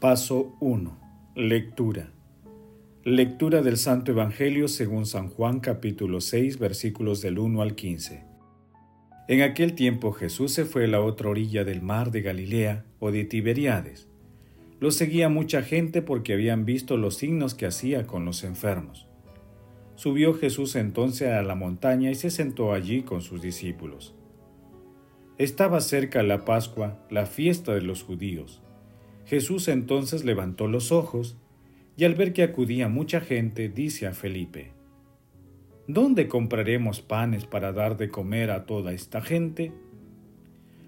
Paso 1. Lectura. Lectura del Santo Evangelio según San Juan capítulo 6 versículos del 1 al 15. En aquel tiempo Jesús se fue a la otra orilla del mar de Galilea o de Tiberiades. Lo seguía mucha gente porque habían visto los signos que hacía con los enfermos. Subió Jesús entonces a la montaña y se sentó allí con sus discípulos. Estaba cerca la Pascua, la fiesta de los judíos. Jesús entonces levantó los ojos y al ver que acudía mucha gente, dice a Felipe, ¿Dónde compraremos panes para dar de comer a toda esta gente?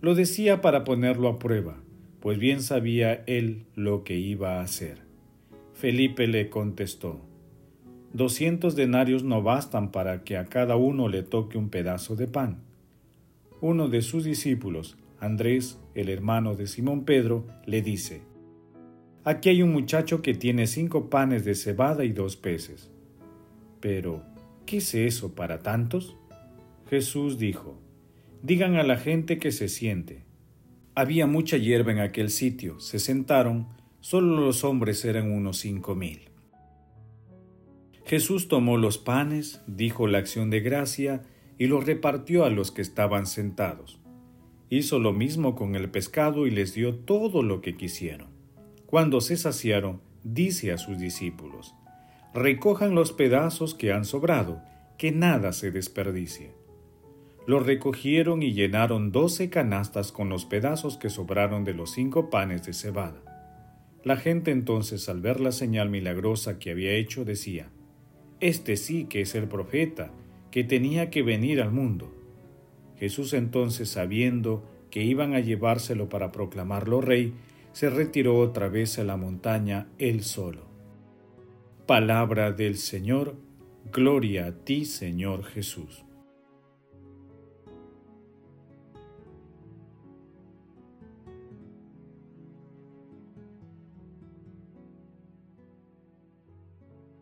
Lo decía para ponerlo a prueba, pues bien sabía él lo que iba a hacer. Felipe le contestó, Doscientos denarios no bastan para que a cada uno le toque un pedazo de pan. Uno de sus discípulos, Andrés, el hermano de Simón Pedro, le dice, Aquí hay un muchacho que tiene cinco panes de cebada y dos peces. Pero, ¿qué es eso para tantos? Jesús dijo, Digan a la gente que se siente. Había mucha hierba en aquel sitio, se sentaron, solo los hombres eran unos cinco mil. Jesús tomó los panes, dijo la acción de gracia y los repartió a los que estaban sentados. Hizo lo mismo con el pescado y les dio todo lo que quisieron. Cuando se saciaron, dice a sus discípulos, recojan los pedazos que han sobrado, que nada se desperdicie. Los recogieron y llenaron doce canastas con los pedazos que sobraron de los cinco panes de cebada. La gente entonces, al ver la señal milagrosa que había hecho, decía, Este sí que es el profeta, que tenía que venir al mundo. Jesús entonces, sabiendo que iban a llevárselo para proclamarlo rey, se retiró otra vez a la montaña él solo. Palabra del Señor, gloria a ti Señor Jesús.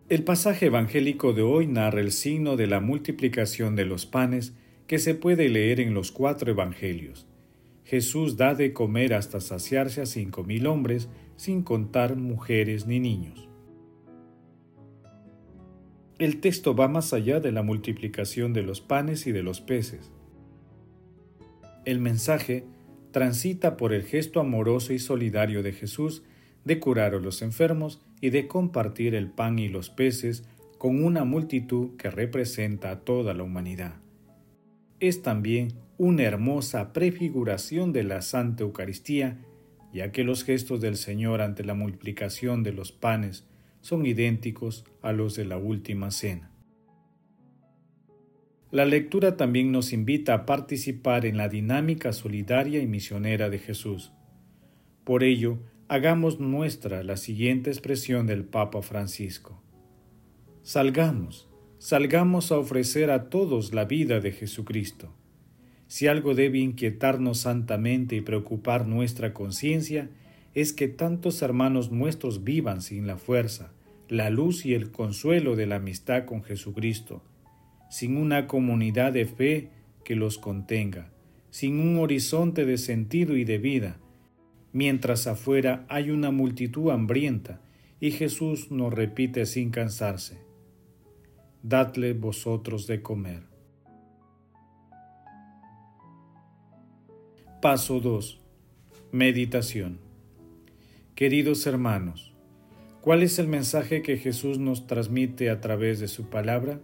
El pasaje evangélico de hoy narra el signo de la multiplicación de los panes que se puede leer en los cuatro evangelios. Jesús da de comer hasta saciarse a cinco mil hombres, sin contar mujeres ni niños. El texto va más allá de la multiplicación de los panes y de los peces. El mensaje transita por el gesto amoroso y solidario de Jesús de curar a los enfermos y de compartir el pan y los peces con una multitud que representa a toda la humanidad. Es también una hermosa prefiguración de la Santa Eucaristía, ya que los gestos del Señor ante la multiplicación de los panes son idénticos a los de la última cena. La lectura también nos invita a participar en la dinámica solidaria y misionera de Jesús. Por ello, hagamos nuestra la siguiente expresión del Papa Francisco. Salgamos, salgamos a ofrecer a todos la vida de Jesucristo. Si algo debe inquietarnos santamente y preocupar nuestra conciencia, es que tantos hermanos nuestros vivan sin la fuerza, la luz y el consuelo de la amistad con Jesucristo, sin una comunidad de fe que los contenga, sin un horizonte de sentido y de vida, mientras afuera hay una multitud hambrienta y Jesús nos repite sin cansarse, Dadle vosotros de comer. Paso 2. Meditación. Queridos hermanos, ¿cuál es el mensaje que Jesús nos transmite a través de su palabra?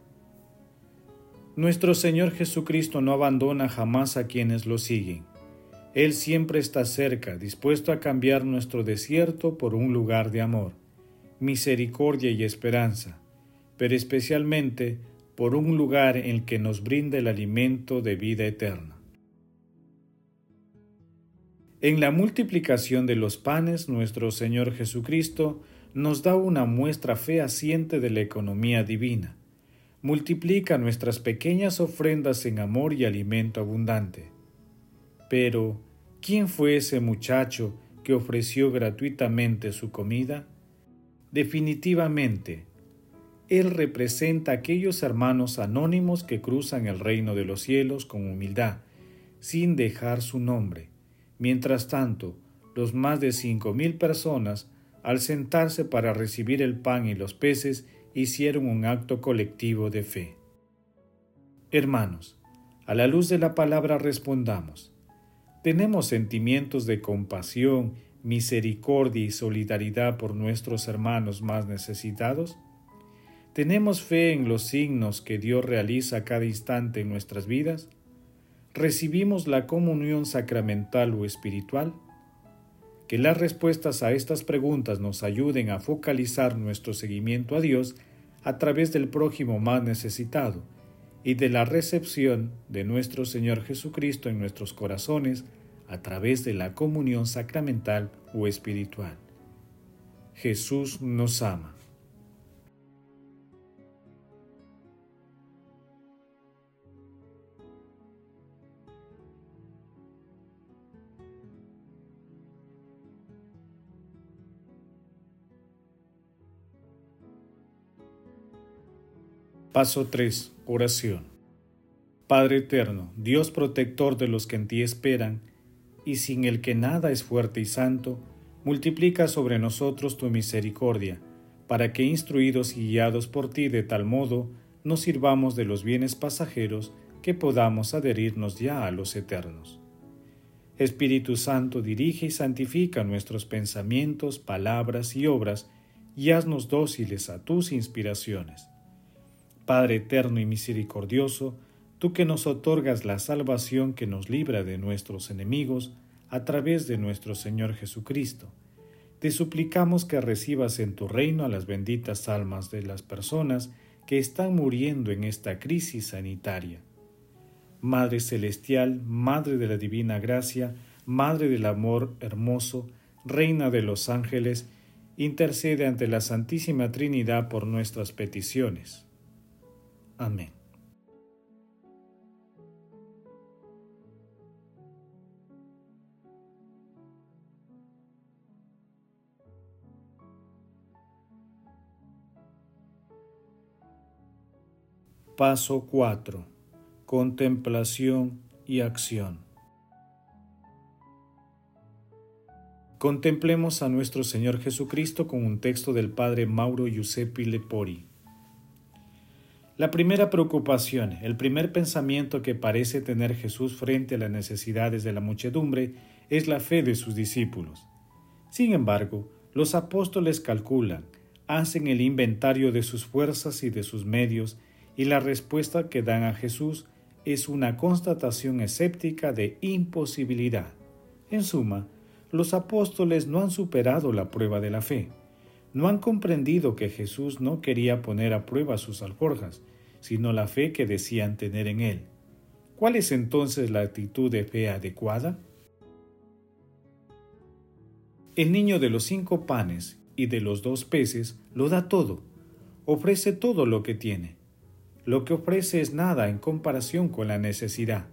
Nuestro Señor Jesucristo no abandona jamás a quienes lo siguen. Él siempre está cerca, dispuesto a cambiar nuestro desierto por un lugar de amor, misericordia y esperanza, pero especialmente por un lugar en el que nos brinda el alimento de vida eterna. En la multiplicación de los panes, nuestro Señor Jesucristo nos da una muestra fehaciente de la economía divina. Multiplica nuestras pequeñas ofrendas en amor y alimento abundante. Pero, ¿quién fue ese muchacho que ofreció gratuitamente su comida? Definitivamente, él representa a aquellos hermanos anónimos que cruzan el reino de los cielos con humildad, sin dejar su nombre. Mientras tanto, los más de cinco mil personas, al sentarse para recibir el pan y los peces, hicieron un acto colectivo de fe. Hermanos, a la luz de la palabra respondamos. ¿Tenemos sentimientos de compasión, misericordia y solidaridad por nuestros hermanos más necesitados? ¿Tenemos fe en los signos que Dios realiza cada instante en nuestras vidas? ¿Recibimos la comunión sacramental o espiritual? Que las respuestas a estas preguntas nos ayuden a focalizar nuestro seguimiento a Dios a través del prójimo más necesitado y de la recepción de nuestro Señor Jesucristo en nuestros corazones a través de la comunión sacramental o espiritual. Jesús nos ama. Paso 3. Oración. Padre eterno, Dios protector de los que en ti esperan, y sin el que nada es fuerte y santo, multiplica sobre nosotros tu misericordia, para que instruidos y guiados por ti de tal modo nos sirvamos de los bienes pasajeros que podamos adherirnos ya a los eternos. Espíritu Santo, dirige y santifica nuestros pensamientos, palabras y obras, y haznos dóciles a tus inspiraciones Padre eterno y misericordioso, tú que nos otorgas la salvación que nos libra de nuestros enemigos a través de nuestro Señor Jesucristo, te suplicamos que recibas en tu reino a las benditas almas de las personas que están muriendo en esta crisis sanitaria. Madre Celestial, Madre de la Divina Gracia, Madre del Amor Hermoso, Reina de los Ángeles, intercede ante la Santísima Trinidad por nuestras peticiones. Paso 4. Contemplación y acción. Contemplemos a nuestro Señor Jesucristo con un texto del Padre Mauro Giuseppe Lepori. La primera preocupación, el primer pensamiento que parece tener Jesús frente a las necesidades de la muchedumbre es la fe de sus discípulos. Sin embargo, los apóstoles calculan, hacen el inventario de sus fuerzas y de sus medios, y la respuesta que dan a Jesús es una constatación escéptica de imposibilidad. En suma, los apóstoles no han superado la prueba de la fe no han comprendido que Jesús no quería poner a prueba sus alforjas, sino la fe que decían tener en Él. ¿Cuál es entonces la actitud de fe adecuada? El niño de los cinco panes y de los dos peces lo da todo, ofrece todo lo que tiene. Lo que ofrece es nada en comparación con la necesidad,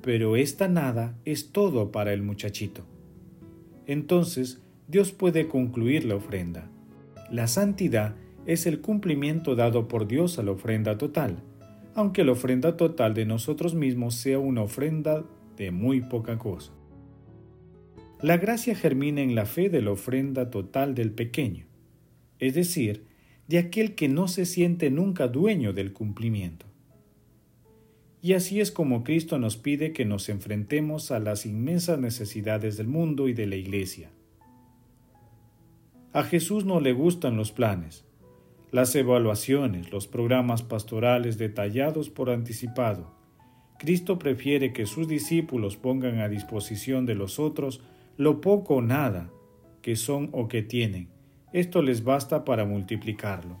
pero esta nada es todo para el muchachito. Entonces Dios puede concluir la ofrenda. La santidad es el cumplimiento dado por Dios a la ofrenda total, aunque la ofrenda total de nosotros mismos sea una ofrenda de muy poca cosa. La gracia germina en la fe de la ofrenda total del pequeño, es decir, de aquel que no se siente nunca dueño del cumplimiento. Y así es como Cristo nos pide que nos enfrentemos a las inmensas necesidades del mundo y de la Iglesia a Jesús no le gustan los planes, las evaluaciones, los programas pastorales detallados por anticipado. Cristo prefiere que sus discípulos pongan a disposición de los otros lo poco o nada que son o que tienen. Esto les basta para multiplicarlo.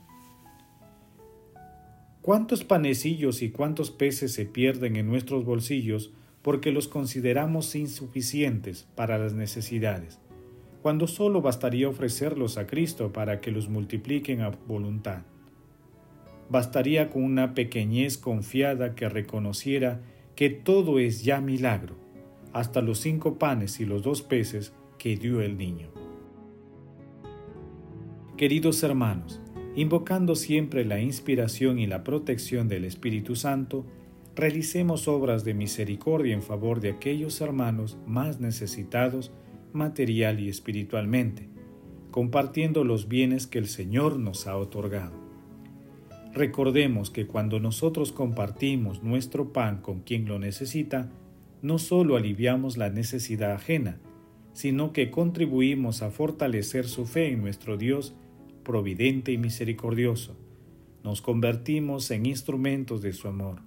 ¿Cuántos panecillos y cuántos peces se pierden en nuestros bolsillos porque los consideramos insuficientes para las necesidades, cuando solo bastaría ofrecerlos a Cristo para que los multipliquen a voluntad? Bastaría con una pequeñez confiada que reconociera que todo es ya milagro, hasta los cinco panes y los dos peces que dio el niño. Queridos hermanos, invocando siempre la inspiración y la protección del Espíritu Santo, realicemos obras de misericordia en favor de aquellos hermanos más necesitados material y espiritualmente, compartiendo los bienes que el Señor nos ha otorgado. Recordemos que cuando nosotros compartimos nuestro pan con quien lo necesita, no solo aliviamos la necesidad ajena, sino que contribuimos a fortalecer su fe en nuestro Dios providente y misericordioso. Nos convertimos en instrumentos de su amor.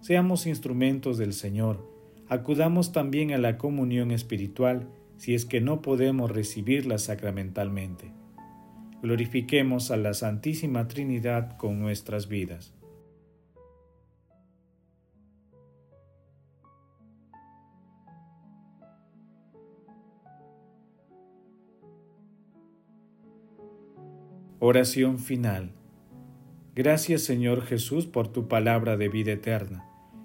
Seamos instrumentos del Señor. Acudamos también a la comunión espiritual si es que no podemos recibirla sacramentalmente. Glorifiquemos a la Santísima Trinidad con nuestras vidas. Oración final. Gracias Señor Jesús por tu palabra de vida eterna.